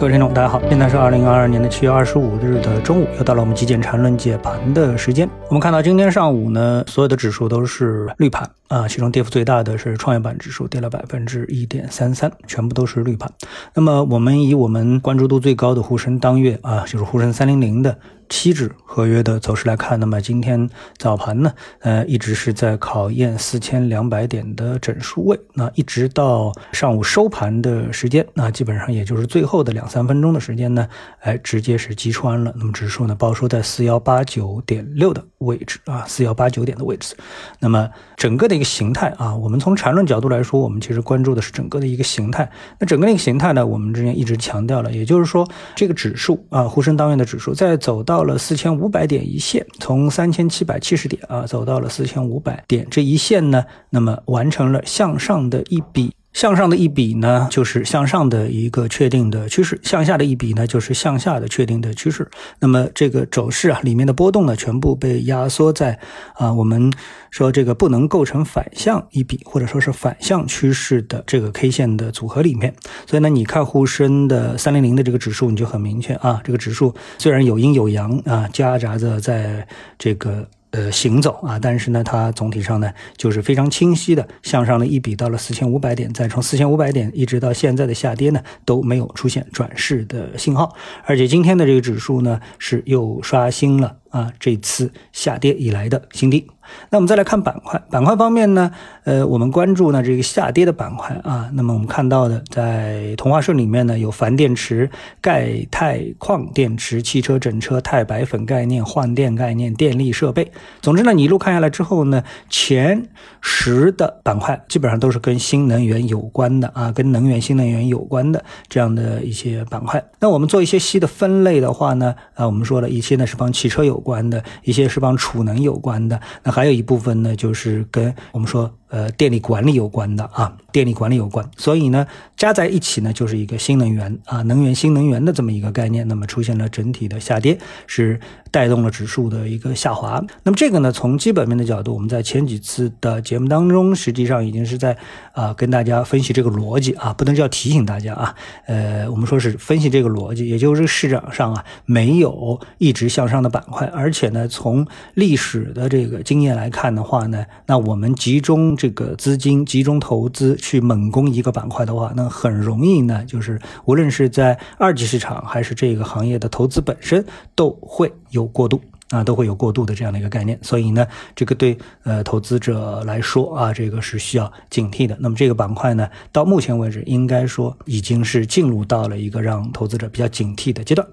各位听众，大家好，现在是二零二二年的七月二十五日的中午，又到了我们极简缠论解盘的时间。我们看到今天上午呢，所有的指数都是绿盘啊，其中跌幅最大的是创业板指数，跌了百分之一点三三，全部都是绿盘。那么我们以我们关注度最高的沪深当月啊，就是沪深三零零的。期指合约的走势来看，那么今天早盘呢，呃，一直是在考验四千两百点的整数位，那一直到上午收盘的时间，那基本上也就是最后的两三分钟的时间呢，哎，直接是击穿了。那么指数呢，报收在四幺八九点六的位置啊，四幺八九点的位置。那么整个的一个形态啊，我们从缠论角度来说，我们其实关注的是整个的一个形态。那整个那个形态呢，我们之前一直强调了，也就是说，这个指数啊，沪深当月的指数在走到。到了四千五百点一线，从三千七百七十点啊走到了四千五百点这一线呢，那么完成了向上的一笔。向上的一笔呢，就是向上的一个确定的趋势；向下的一笔呢，就是向下的确定的趋势。那么这个走势啊，里面的波动呢，全部被压缩在啊，我们说这个不能构成反向一笔，或者说是反向趋势的这个 K 线的组合里面。所以呢，你看沪深的三零零的这个指数，你就很明确啊，这个指数虽然有阴有阳啊，夹杂着在这个。呃，行走啊，但是呢，它总体上呢，就是非常清晰的向上的一笔到了四千五百点，再从四千五百点一直到现在的下跌呢，都没有出现转势的信号，而且今天的这个指数呢，是又刷新了。啊，这次下跌以来的新低。那我们再来看板块，板块方面呢，呃，我们关注呢这个下跌的板块啊。那么我们看到的，在同花顺里面呢，有钒电池、钙钛矿电池、汽车整车、钛白粉概念、换电概念、电力设备。总之呢，你一路看下来之后呢，前十的板块基本上都是跟新能源有关的啊，跟能源、新能源有关的这样的一些板块。那我们做一些细的分类的话呢，啊，我们说了一些呢是帮汽车有。关的一些是帮储能有关的，那还有一部分呢，就是跟我们说。呃，电力管理有关的啊，电力管理有关，所以呢，加在一起呢，就是一个新能源啊，能源新能源的这么一个概念，那么出现了整体的下跌，是带动了指数的一个下滑。那么这个呢，从基本面的角度，我们在前几次的节目当中，实际上已经是在啊跟大家分析这个逻辑啊，不能叫提醒大家啊，呃，我们说是分析这个逻辑，也就是市场上啊没有一直向上的板块，而且呢，从历史的这个经验来看的话呢，那我们集中。这个资金集中投资去猛攻一个板块的话，那很容易呢，就是无论是在二级市场还是这个行业的投资本身，都会有过度。啊，都会有过度的这样的一个概念，所以呢，这个对呃投资者来说啊，这个是需要警惕的。那么这个板块呢，到目前为止应该说已经是进入到了一个让投资者比较警惕的阶段。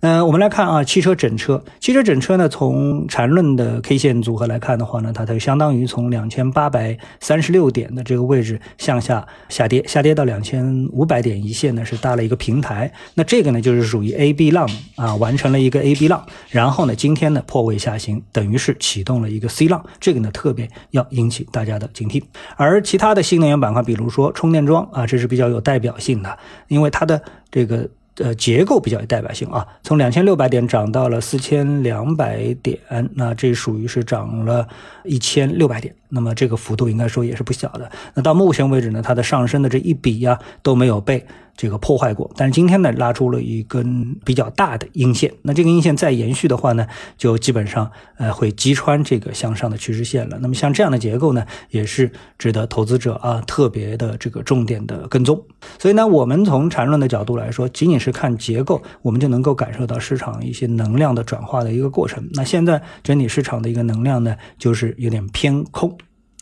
嗯，我们来看啊，汽车整车，汽车整车呢，从缠论的 K 线组合来看的话呢，它就相当于从两千八百三十六点的这个位置向下下跌，下跌到两千五百点一线呢是搭了一个平台。那这个呢就是属于 A B 浪啊，完成了一个 A B 浪，然后呢今天呢。破位下行，等于是启动了一个 C 浪，这个呢特别要引起大家的警惕。而其他的新能源板块，比如说充电桩啊，这是比较有代表性的，因为它的这个呃结构比较有代表性啊。从两千六百点涨到了四千两百点，那这属于是涨了一千六百点，那么这个幅度应该说也是不小的。那到目前为止呢，它的上升的这一笔呀都没有被。这个破坏过，但是今天呢拉出了一根比较大的阴线，那这个阴线再延续的话呢，就基本上呃会击穿这个向上的趋势线了。那么像这样的结构呢，也是值得投资者啊特别的这个重点的跟踪。所以呢，我们从缠论的角度来说，仅仅是看结构，我们就能够感受到市场一些能量的转化的一个过程。那现在整体市场的一个能量呢，就是有点偏空。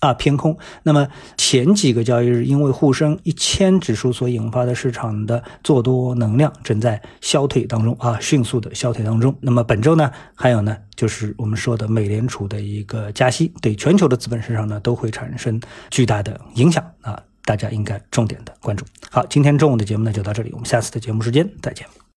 啊，偏空。那么前几个交易日，因为沪深一千指数所引发的市场的做多能量正在消退当中啊，迅速的消退当中。那么本周呢，还有呢，就是我们说的美联储的一个加息，对全球的资本市场呢都会产生巨大的影响啊，大家应该重点的关注。好，今天中午的节目呢就到这里，我们下次的节目时间再见。